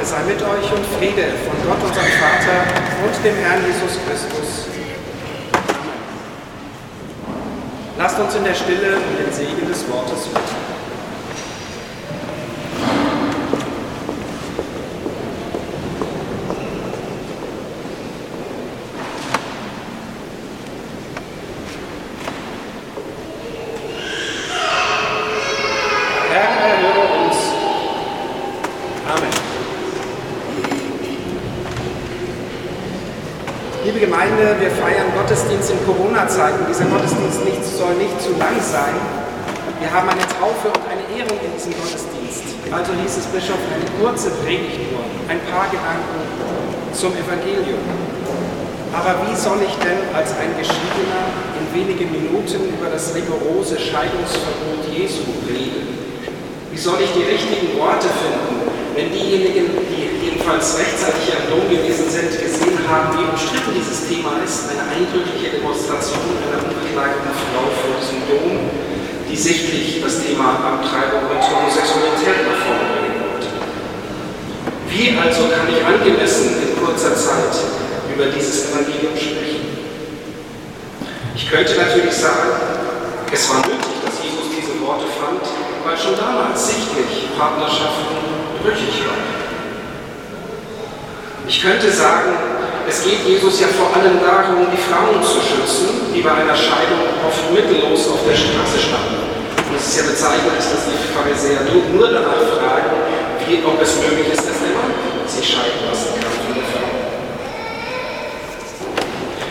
Gnade sei mit euch und Friede von Gott, unserem Vater und dem Herrn Jesus Christus. Amen. Lasst uns in der Stille um den Segen des Wortes bitten. Wir feiern Gottesdienst in Corona-Zeiten. Dieser Gottesdienst nicht, soll nicht zu lang sein. Wir haben eine Taufe und eine Ehrung in diesem Gottesdienst. Also hieß es Bischof, eine kurze Predigt nur, ein paar Gedanken zum Evangelium. Aber wie soll ich denn als ein Geschiedener in wenigen Minuten über das rigorose Scheidungsverbot Jesu reden? Wie soll ich die richtigen Worte finden, wenn diejenigen, die jedenfalls rechtzeitig am Dom gewesen sind, gesehen haben, wie umstritten dieses Thema ist, eine eindrückliche Demonstration einer unbekleideten Frau vor diesem Dom, die sichtlich das Thema Abtreibung und Homosexualität nach vorne bringen wollte. Wie also kann ich angemessen in kurzer Zeit über dieses Evangelium sprechen? Ich könnte natürlich sagen, es war nötig, dass Jesus diese Worte fand, weil schon damals sichtlich Partnerschaften brüchig war. Ich könnte sagen, es geht Jesus ja vor allem darum, die Frauen zu schützen, die bei einer Scheidung oft mittellos auf der Straße standen. Und es ist ja bezeichnend, dass die Pharisäer nur danach fragen, wie, ob es möglich ist, dass der Mann sich scheiden lassen kann von der Frau.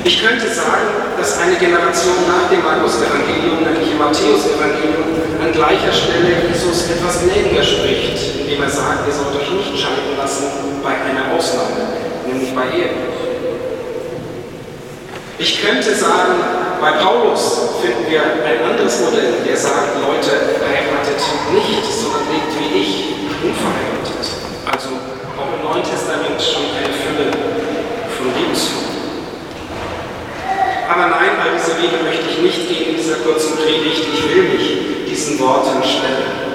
Ich könnte sagen, dass eine Generation nach dem Markus-Evangelium, nämlich im Matthäus-Evangelium, an gleicher Stelle Jesus etwas gnädiger spricht indem er sagt, ihr sollt euch nicht scheiden lassen bei einer Ausnahme, nämlich bei Ehe. Ich könnte sagen, bei Paulus finden wir ein anderes Modell, der sagt, Leute, heiratet nicht, sondern lebt wie ich, unverheiratet. Also auch im Neuen Testament schon eine Fülle von Lebensformen. Aber nein, all diese Wege möchte ich nicht gehen in dieser kurzen Predigt. Ich will mich diesen Worten stellen.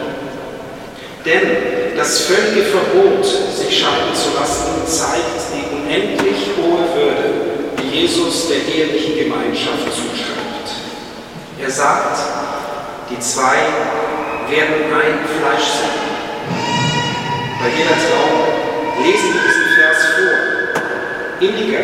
Denn das völlige Verbot, sich scheiden zu lassen, zeigt die unendlich hohe Würde, die Jesus der ehelichen Gemeinschaft zuschreibt. Er sagt, die zwei werden ein Fleisch sein. Bei jeder Traum lesen wir diesen Vers vor. Inniger,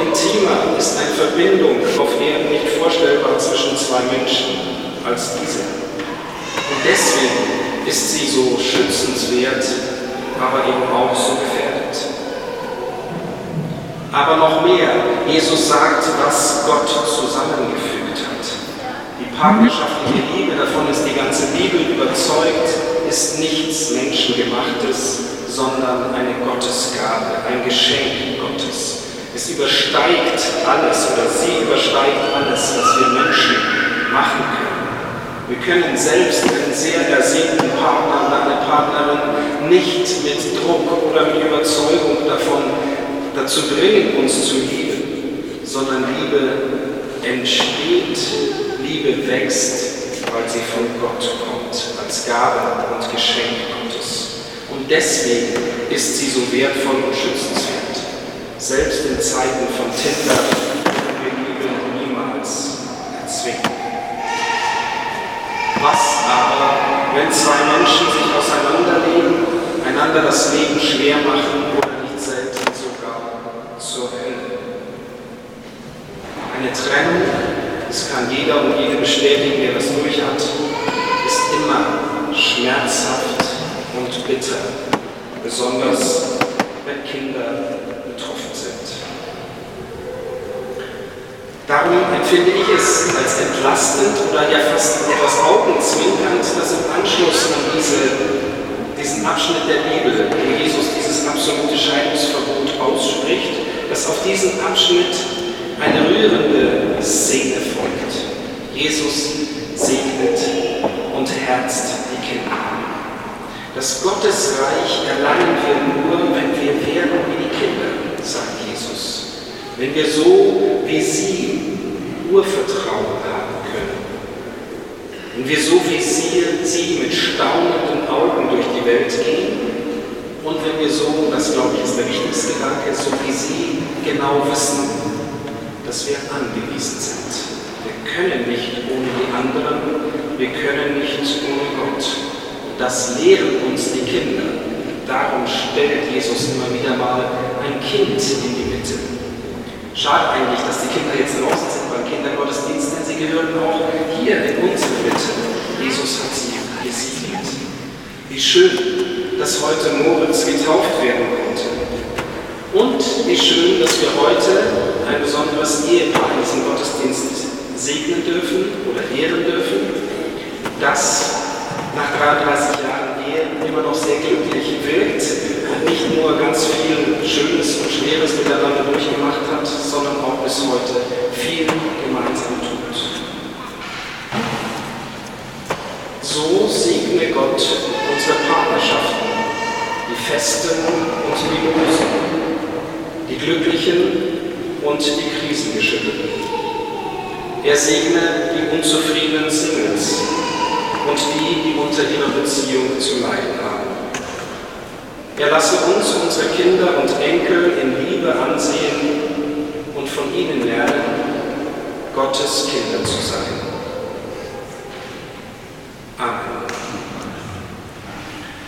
intimer ist eine Verbindung auf Erden nicht vorstellbar zwischen zwei Menschen als diese. Und deswegen ist sie so schützenswert, aber eben auch so gefährdet. Aber noch mehr, Jesus sagt, was Gott zusammengefügt hat. Die partnerschaftliche Liebe, davon ist die ganze Bibel überzeugt, ist nichts Menschengemachtes, sondern eine Gottesgabe, ein Geschenk Gottes. Es übersteigt alles oder sie übersteigt alles, was wir Menschen machen können. Wir können selbst einen sehr ersehnten Partner eine Partnerin nicht mit Druck oder mit Überzeugung davon dazu bringen, uns zu lieben, sondern Liebe entsteht, Liebe wächst, weil sie von Gott kommt, als Gabe und Geschenk Gottes. Und deswegen ist sie so wertvoll und schützenswert. Selbst in Zeiten von Tinder einander das Leben schwer machen oder nicht selten sogar zur Hölle? Eine Trennung, das kann jeder und jede bestätigen, der das durch hat, ist immer schmerzhaft und bitter, besonders wenn Kinder betroffen sind. Darum empfinde ich es als entlastend oder ja fast etwas augenzwinkernd, dass im Anschluss an diese, diesen Abschnitt der Bibel, wo Jesus dieses absolute Scheidungsverbot ausspricht, dass auf diesen Abschnitt eine rührende Szene folgt. Jesus segnet und herzt die Kinder. Das Gottesreich erlangen wir nur, wenn wir werden wie die Kinder, sagt Jesus. Wenn wir so wie sie Urvertrauen haben können. Und wir so wie sie, sie mit staunenden Augen durch die Welt gehen, Und wenn wir so, das glaube ich ist der wichtigste Gedanke, so wie Sie genau wissen, dass wir angewiesen sind. Wir können nicht ohne die anderen, wir können nicht ohne Gott. Das lehren uns die Kinder. Darum stellt Jesus immer wieder mal ein Kind in die Mitte. Schade eigentlich, dass die Kinder jetzt draußen sind beim Kindergottesdienst, denn sie gehören auch hier in unsere Mitte. Jesus hat sie gesegnet. Wie schön, dass heute Moritz getauft werden konnte. Und wie schön, dass wir heute ein besonderes Ehepaar in diesem Gottesdienst segnen dürfen oder ehren dürfen, das nach 33 Jahren Ehe immer noch sehr glücklich wirkt und nicht nur ganz viel Schönes und Schweres miteinander durchgemacht hat, sondern auch bis heute viel gemeinsam tut. So segne Gott unsere Partnerschaften die Festen und die Bösen, die Glücklichen und die Krisengeschüttelten. Er segne die unzufriedenen Singles und die, die unter ihrer Beziehung zu leiden haben. Er lasse uns unsere Kinder und Enkel in Liebe ansehen und von ihnen lernen, Gottes Kinder zu sein.